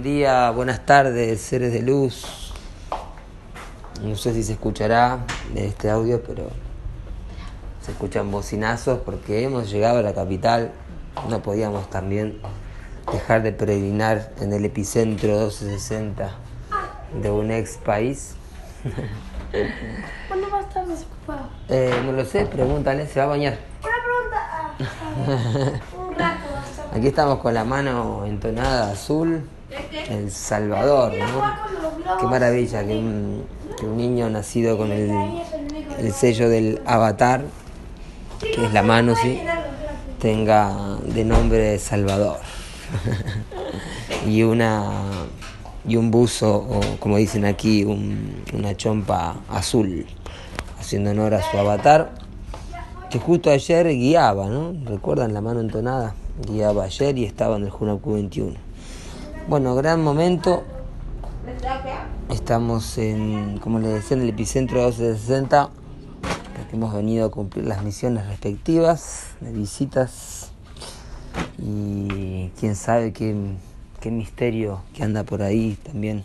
Buen día, buen día, buenas tardes, seres de luz. No sé si se escuchará de este audio, pero se escuchan bocinazos porque hemos llegado a la capital. No podíamos también dejar de peregrinar en el epicentro 1260 de un ex país. ¿Cuándo va a estar desocupado? Eh, no lo sé, pregúntale, se va a bañar. Una pregunta. Ah, un rato. Aquí estamos con la mano entonada azul, El Salvador, ¿no? Qué maravilla que un, niño nacido con el, el sello del avatar, que es la mano, ¿sí? tenga de nombre Salvador. y una y un buzo, o como dicen aquí, un- una chompa azul, haciendo honor a su avatar, que justo ayer guiaba, ¿no? ¿Recuerdan la mano entonada? Guiaba ayer y estaba en el Junacu 21. Bueno, gran momento. Estamos en, como les decía, en el epicentro 1260, porque hemos venido a cumplir las misiones respectivas de visitas y quién sabe qué, qué misterio que anda por ahí también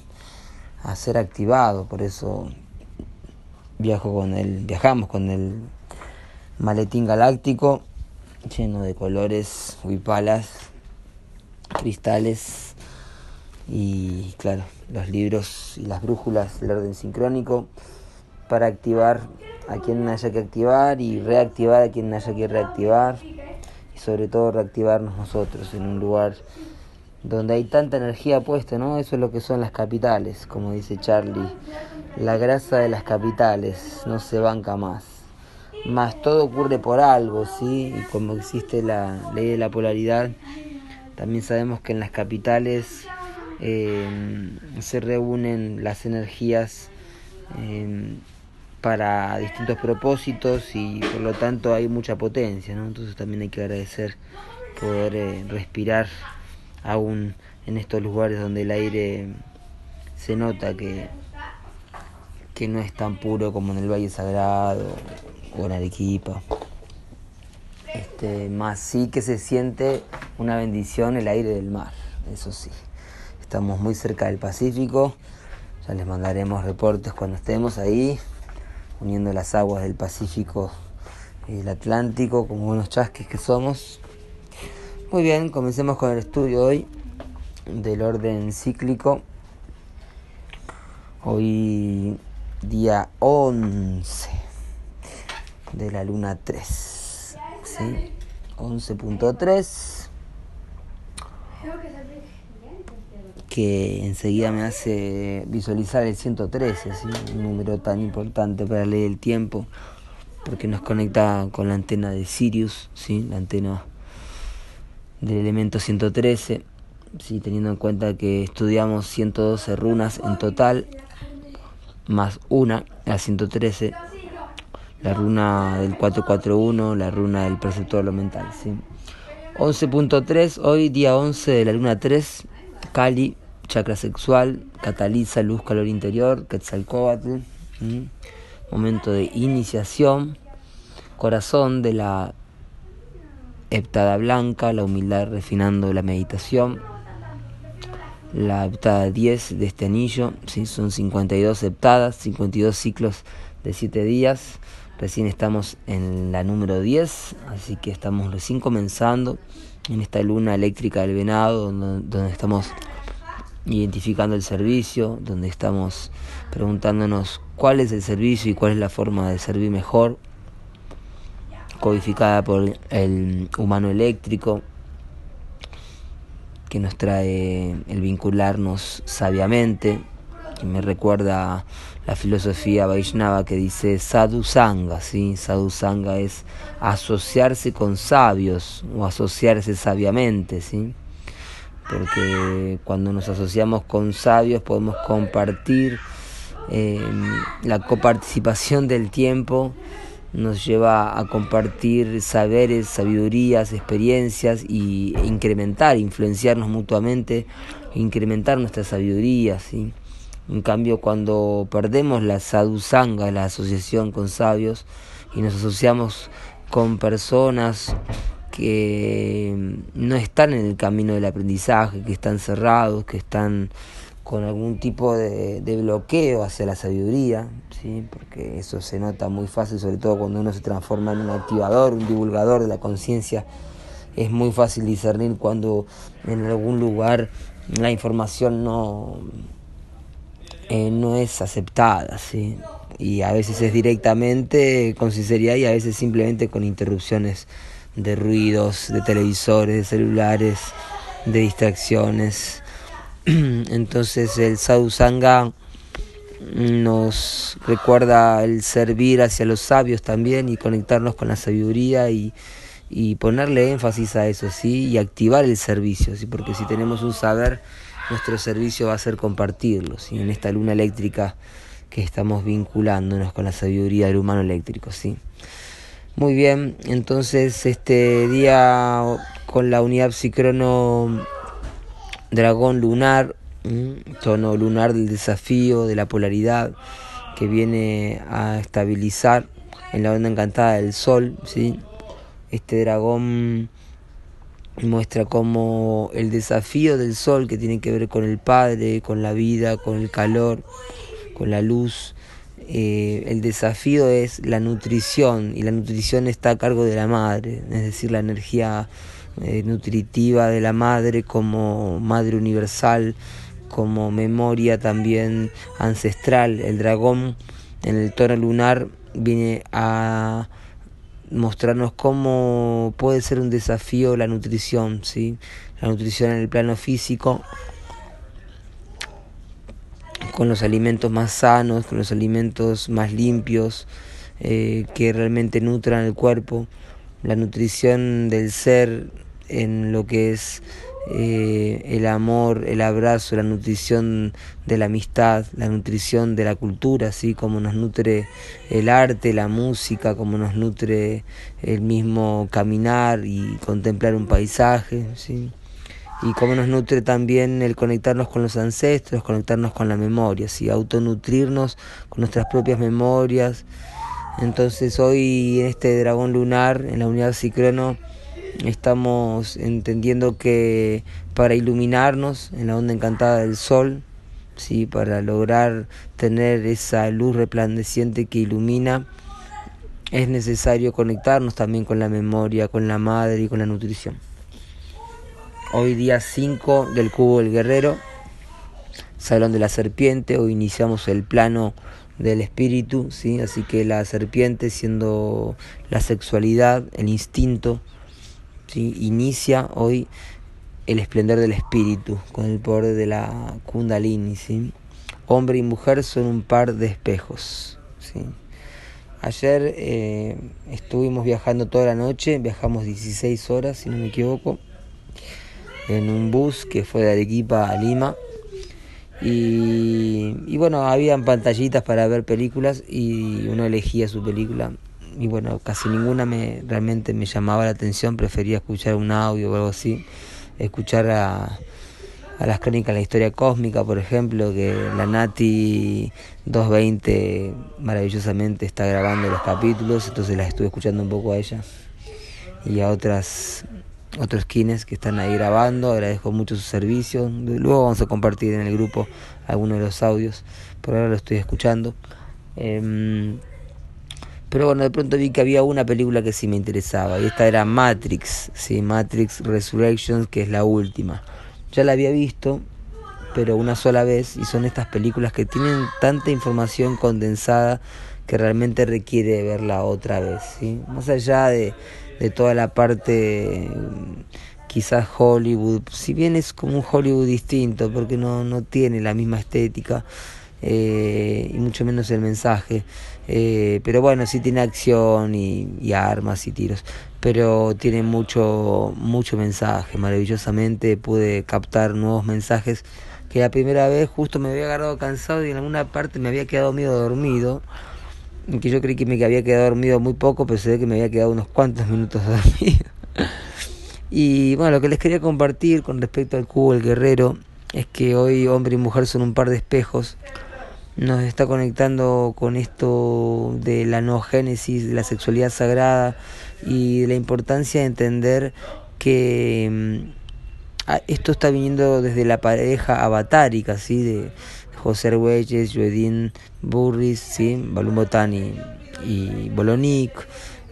a ser activado. Por eso viajo con el, viajamos con el maletín galáctico lleno de colores, huipalas, cristales y claro, los libros y las brújulas del orden sincrónico para activar a quien haya que activar y reactivar a quien haya que reactivar y sobre todo reactivarnos nosotros en un lugar donde hay tanta energía puesta, ¿no? Eso es lo que son las capitales, como dice Charlie. La grasa de las capitales no se banca más. Más todo ocurre por algo, ¿sí? Y como existe la ley de la polaridad, también sabemos que en las capitales eh, se reúnen las energías eh, para distintos propósitos y por lo tanto hay mucha potencia, ¿no? Entonces también hay que agradecer poder eh, respirar aún en estos lugares donde el aire se nota que, que no es tan puro como en el Valle Sagrado o en Arequipa. Este, más sí que se siente una bendición el aire del mar, eso sí. Estamos muy cerca del Pacífico, ya les mandaremos reportes cuando estemos ahí, uniendo las aguas del Pacífico y el Atlántico, como buenos chasques que somos. Muy bien, comencemos con el estudio hoy del orden cíclico. Hoy día 11 de la luna 3. ¿sí? 11.3 que enseguida me hace visualizar el 113, ¿sí? un número tan importante para leer el tiempo, porque nos conecta con la antena de Sirius, ¿sí? la antena del elemento 113, ¿sí? teniendo en cuenta que estudiamos 112 runas en total, más una, la 113, la runa del 441, la runa del perceptor lo mental. ¿sí? 11.3, hoy día 11 de la luna 3, Cali, chakra sexual, cataliza luz, calor interior, Quetzalcóatl, momento de iniciación, corazón de la heptada blanca, la humildad refinando la meditación, la heptada 10 de este anillo, ¿sí? son 52 heptadas, 52 ciclos de 7 días, recién estamos en la número 10, así que estamos recién comenzando en esta luna eléctrica del venado, donde, donde estamos identificando el servicio, donde estamos preguntándonos cuál es el servicio y cuál es la forma de servir mejor, codificada por el humano eléctrico, que nos trae el vincularnos sabiamente, que me recuerda la filosofía Vaishnava que dice sadhu sangha, ¿sí? Sadhu sangha es asociarse con sabios o asociarse sabiamente, ¿sí? Porque cuando nos asociamos con sabios podemos compartir eh, la coparticipación del tiempo nos lleva a compartir saberes, sabidurías, experiencias y incrementar, influenciarnos mutuamente, incrementar nuestra sabiduría, ¿sí? En cambio, cuando perdemos la sadhusanga, la asociación con sabios, y nos asociamos con personas que no están en el camino del aprendizaje, que están cerrados, que están con algún tipo de, bloqueo hacia la sabiduría, ¿sí? porque eso se nota muy fácil, sobre todo cuando uno se transforma en un activador, un divulgador de la conciencia. Es muy fácil discernir cuando en algún lugar la información no, eh, no es aceptada, ¿sí? y a veces es directamente con sinceridad y a veces simplemente con interrupciones de ruidos, de televisores, de celulares, de distracciones. Entonces el sadhu sangha nos recuerda el servir hacia los sabios también y conectarnos con la sabiduría y, y ponerle énfasis a eso, ¿sí? Y activar el servicio, ¿sí? Porque si tenemos un saber, nuestro servicio va a ser compartirlo, ¿sí? En esta luna eléctrica que estamos vinculándonos con la sabiduría del humano eléctrico, ¿sí? Muy bien, entonces este día con la unidad psicrono dragón lunar, tono lunar del desafío, de la polaridad, que viene a estabilizar en la onda encantada del sol, ¿sí? Este dragón muestra como el desafío del sol que tiene que ver con el Padre, con la vida, con el calor, con la luz. Eh, el desafío es la nutrición y la nutrición está a cargo de la madre, es decir, la energía eh, nutritiva de la madre como madre universal, como memoria también ancestral. El dragón en el tono lunar viene a mostrarnos cómo puede ser un desafío la nutrición, ¿sí? la nutrición en el plano físico, con los alimentos más sanos, con los alimentos más limpios, eh, que realmente nutran el cuerpo, la nutrición del ser en lo que es eh, el amor, el abrazo, la nutrición de la amistad, la nutrición de la cultura, así como nos nutre el arte, la música, como nos nutre el mismo caminar y contemplar un paisaje, ¿sí? Y como nos nutre también el conectarnos con los ancestros, conectarnos con la memoria, ¿sí? autonutrirnos con nuestras propias memorias. Entonces hoy en este dragón lunar, en la unidad Cicrono, Estamos entendiendo que para iluminarnos en la onda encantada del sol, ¿sí? para lograr tener esa luz resplandeciente que ilumina, es necesario conectarnos también con la memoria, con la madre y con la nutrición. Hoy día 5 del cubo del guerrero, salón de la serpiente, hoy iniciamos el plano del espíritu, ¿sí? así que la serpiente siendo la sexualidad, el instinto, inicia hoy el esplendor del espíritu con el poder de la kundalini. ¿sí? Hombre y mujer son un par de espejos. ¿sí? Ayer eh, estuvimos viajando toda la noche, viajamos 16 horas, si no me equivoco, en un bus que fue de Arequipa a Lima. Y, y bueno, habían pantallitas para ver películas y uno elegía su película y bueno, casi ninguna me realmente me llamaba la atención, prefería escuchar un audio o algo así, escuchar a, a las crónicas de la historia cósmica, por ejemplo, que la Nati 220 maravillosamente está grabando los capítulos, entonces las estuve escuchando un poco a ella y a otras otros kines que están ahí grabando, agradezco mucho su servicio, luego vamos a compartir en el grupo algunos de los audios, por ahora lo estoy escuchando. Em, pero bueno, de pronto vi que había una película que sí me interesaba y esta era Matrix, sí, Matrix Resurrections, que es la última. Ya la había visto, pero una sola vez y son estas películas que tienen tanta información condensada que realmente requiere verla otra vez, ¿sí? Más allá de, de toda la parte quizás Hollywood, si bien es como un Hollywood distinto porque no, no tiene la misma estética, eh, y mucho menos el mensaje. Eh, pero bueno, sí tiene acción y, armas y tiros, pero tiene mucho, mucho mensaje. Maravillosamente pude captar nuevos mensajes que la primera vez justo me había agarrado cansado y en alguna parte me había quedado medio dormido. Que yo creí que me había quedado dormido muy poco, pero se ve que me había quedado unos cuantos minutos dormido. Y bueno, lo que les quería compartir con respecto al cubo el guerrero es que hoy hombre y mujer son un par de espejos nos está conectando con esto de la no génesis, de la sexualidad sagrada y la importancia de entender que mm, esto está viniendo desde la pareja avatárica, ¿sí? de José Argüelles, Joedín Burris, ¿sí? Balum Botani y Bolonic,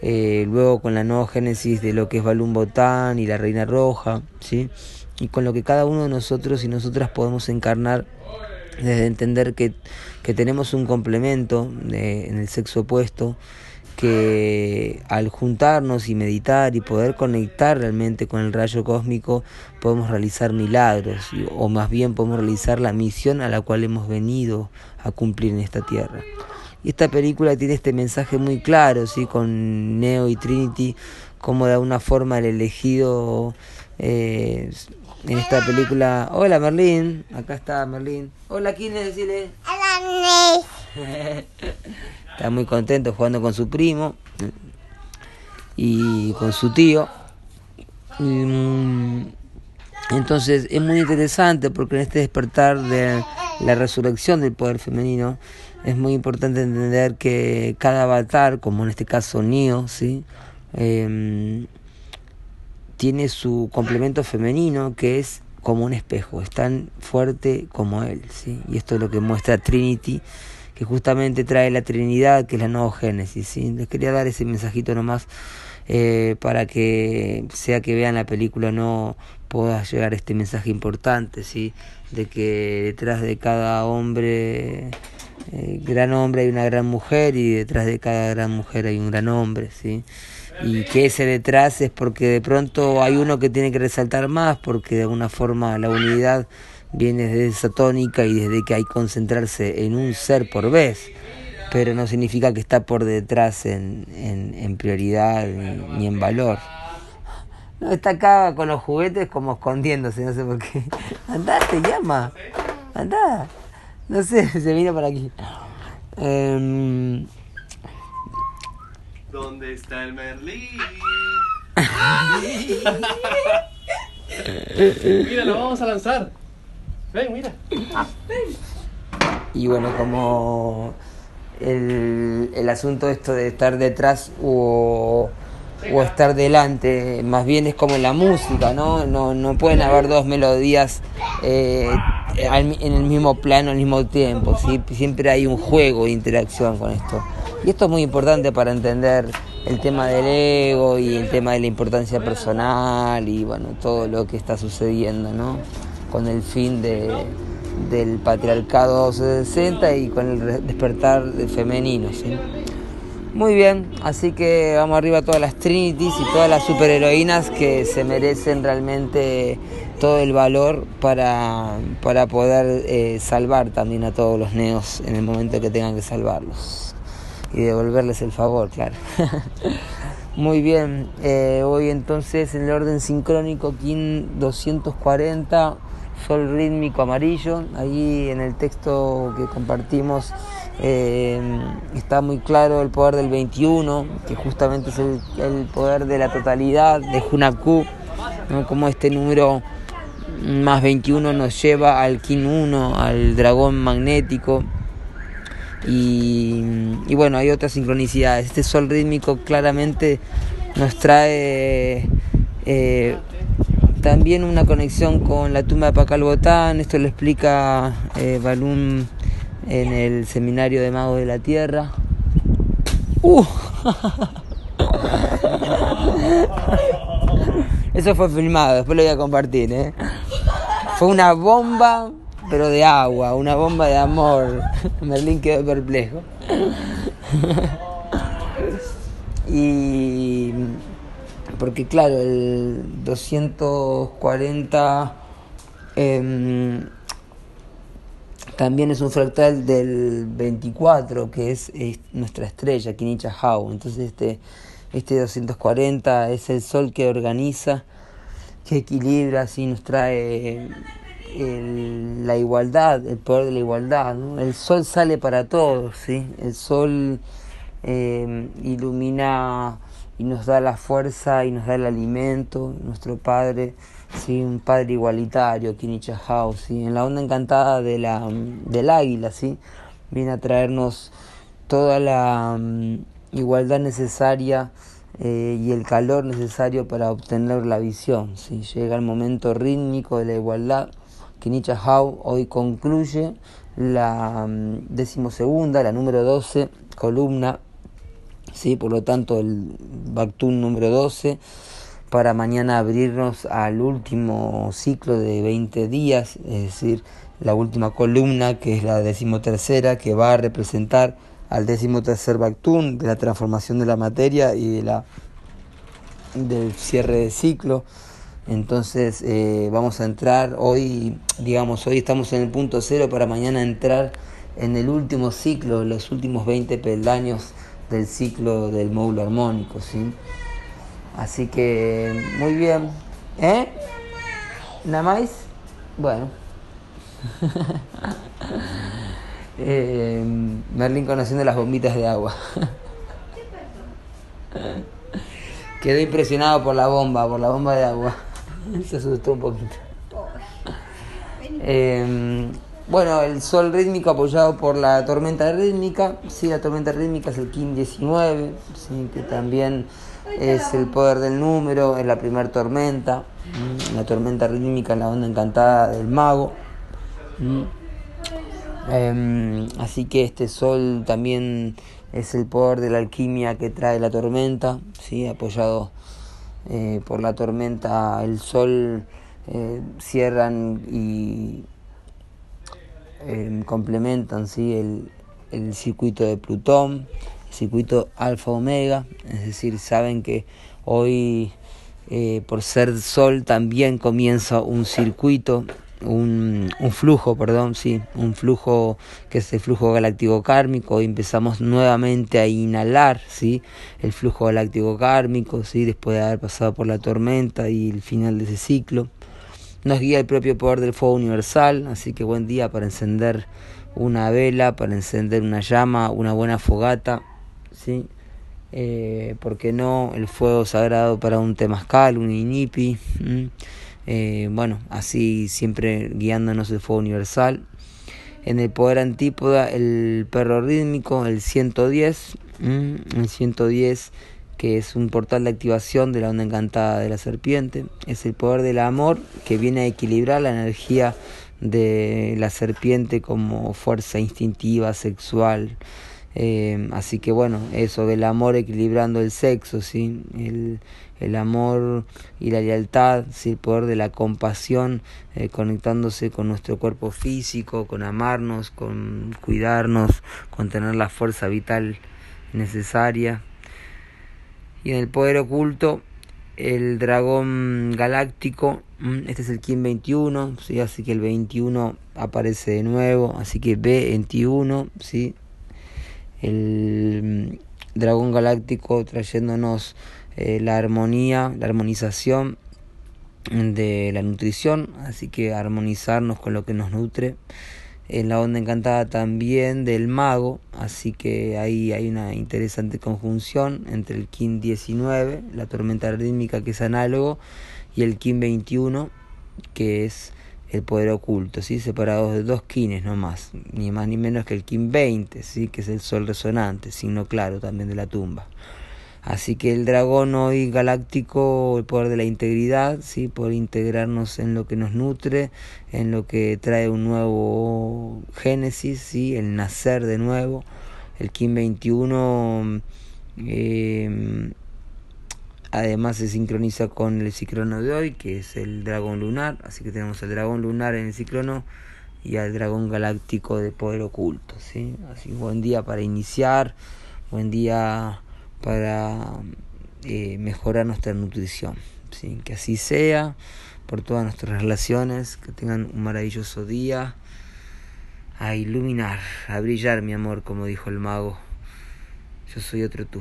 eh, luego con la nueva génesis de lo que es Balum Botán y la Reina Roja, ¿sí? y con lo que cada uno de nosotros y nosotras podemos encarnar desde entender que, que tenemos un complemento en el sexo opuesto, que al juntarnos y meditar y poder conectar realmente con el rayo cósmico podemos realizar milagros o más bien podemos realizar la misión a la cual hemos venido a cumplir en esta tierra. Y esta película tiene este mensaje muy claro, ¿sí? con Neo y Trinity, como de alguna forma el elegido eh, en esta película. Hola Merlín, acá está Merlín. Hola, ¿quién es decirle? Hola, Está muy contento jugando con su primo y con su tío. Mm, entonces es muy interesante porque en este despertar de la resurrección del poder femenino es muy importante entender que cada avatar, como en este caso Neo, ¿sí? Em, tiene su complemento femenino que es como un espejo, es tan fuerte como él. ¿sí? Y esto es lo que muestra Trinity que justamente trae la Trinidad, que es la nueva Génesis. ¿sí? Les quería dar ese mensajito nomás eh, para que sea que vean la película no pueda llegar este mensaje importante, ¿sí? de que detrás de cada hombre, eh, gran hombre hay una gran mujer y detrás de cada gran mujer hay un gran hombre. ¿sí? y que ese detrás es porque de pronto hay uno que tiene que resaltar más porque de alguna forma la unidad viene desde esa tónica y desde que hay que concentrarse en un ser por vez, pero no significa que está por detrás en, en, prioridad ni, en valor. No, está acá con los juguetes como escondiéndose, no sé por qué. Andá, te llama. Andá. No sé, se vino para aquí. Em, ¿Dónde está el Merlín? Mira, lo vamos a lanzar. Ven, mira. Y bueno, como el, el asunto esto de estar detrás o, o, estar delante, más bien es como en la música, ¿no? No, no pueden haber dos melodías eh, en el mismo plano al mismo tiempo, ¿sí? siempre hay un juego de interacción con esto. Y esto es muy importante para entender el tema del ego y el tema de la importancia personal y bueno, todo lo que está sucediendo, ¿no? Con el fin de, del patriarcado 60 y con el despertar femenino. ¿sí? Muy bien, así que vamos arriba a todas las Trinities y todas las superheroínas que se merecen realmente todo el valor para, para poder eh, salvar también a todos los neos en el momento que tengan que salvarlos y devolverles el favor, claro. Muy bien, eh, hoy entonces en el orden sincrónico KIN 240 sol rítmico amarillo. Ahí en el texto que compartimos eh, está muy claro el poder del 21, que justamente es el, poder de la totalidad de Hunaku, ¿no? como este número más 21 nos lleva al Kin 1, al dragón magnético. Y, y, bueno, hay otras sincronicidades. Este sol rítmico claramente nos trae eh, también una conexión con la tumba de Pacalbotán, esto lo explica eh, Balún en el seminario de Magos de la Tierra. Uh. Eso fue filmado, después lo voy a compartir. ¿eh? Fue una bomba, pero de agua, una bomba de amor. Merlín quedó perplejo. y porque claro, el 240 em, también es un fractal del 24, que es, nuestra estrella, Kinicha Hau. Entonces este, este 240 es el sol que organiza, que equilibra, así nos trae la igualdad, el poder de la igualdad. El sol sale para todos, ¿sí? el sol em, ilumina y nos da la fuerza y nos da el alimento, nuestro Padre, ¿sí? un Padre igualitario, Kinicha House, ¿sí? en la onda encantada de la, del águila, ¿sí? viene a traernos toda la mm, igualdad necesaria eh, y el calor necesario para obtener la visión. ¿sí? Llega el momento rítmico de la igualdad Nietzsche Hau hoy concluye la mm, decimosegunda, la número 12 columna, ¿sí? por lo tanto el Bactún número 12, para mañana abrirnos al último ciclo de 20 días, es decir, la última columna que es la decimotercera, que va a representar al decimotercer Bactún de la transformación de la materia y de la del cierre de ciclo. Entonces eh, vamos a entrar hoy, digamos, hoy estamos en el punto cero para mañana entrar en el último ciclo, los últimos 20 peldaños del ciclo del módulo armónico, ¿sí? Así que, muy bien. ¿Eh? ¿Nada más? Bueno. eh, Merlín conociendo las bombitas de agua. Quedó impresionado por la bomba, por la bomba de agua. Se asustó un poquito. Eh, bueno, el sol rítmico apoyado por la tormenta rítmica. Sí, la tormenta rítmica es el Kim 19, sí, que también es el poder del número, es la primera tormenta. La tormenta rítmica, la onda encantada del mago. Eh, así que este sol también es el poder de la alquimia que trae la tormenta, ¿sí? apoyado eh, por la tormenta, el sol eh, cierran y eh, complementan ¿sí? el, el circuito de Plutón, el circuito alfa-omega, es decir, saben que hoy eh, por ser sol también comienza un circuito un, un, flujo, perdón, sí, un flujo que es el flujo galáctico kármico y empezamos nuevamente a inhalar, sí, el flujo galáctico kármico, sí, después de haber pasado por la tormenta y el final de ese ciclo. Nos guía el propio poder del fuego universal, así que buen día para encender una vela, para encender una llama, una buena fogata, sí. Eh, ¿Por qué no? El fuego sagrado para un temazcal, un inipi. Eh, bueno, así siempre guiándonos el fuego universal. En el poder antípoda, el perro rítmico, el 110, el 110 que es un portal de activación de la onda encantada de la serpiente. Es el poder del amor que viene a equilibrar la energía de la serpiente como fuerza instintiva, sexual. Eh, así que bueno, eso del amor equilibrando el sexo, ¿sí? el, el amor y la lealtad, ¿sí? el poder de la compasión, eh, conectándose con nuestro cuerpo físico, con amarnos, con cuidarnos, con tener la fuerza vital necesaria. Y en el poder oculto, el dragón galáctico, este es el Kim 21, ¿sí? así que el 21 aparece de nuevo, así que B21, ¿sí? el dragón galáctico trayéndonos eh, la armonía, la armonización de la nutrición, así que armonizarnos con lo que nos nutre. En la onda encantada también del mago, así que ahí hay una interesante conjunción entre el Kim 19, la tormenta rítmica que es análogo, y el Kim 21, que es el poder oculto, ¿sí? separados de dos kines nomás, ni más ni menos que el Kim 20, ¿sí? que es el sol resonante, signo claro también de la tumba. Así que el dragón hoy galáctico, el poder de la integridad, ¿sí? por integrarnos en lo que nos nutre, en lo que trae un nuevo génesis, ¿sí? el nacer de nuevo. El Kim 21 eh, Además se sincroniza con el ciclono de hoy, que es el dragón lunar. Así que tenemos el dragón lunar en el ciclono y al dragón galáctico de poder oculto. ¿sí? Así buen día para iniciar, buen día para eh, mejorar nuestra nutrición. ¿sí? Que así sea por todas nuestras relaciones. Que tengan un maravilloso día. A iluminar, a brillar, mi amor, como dijo el mago. Yo soy otro tú.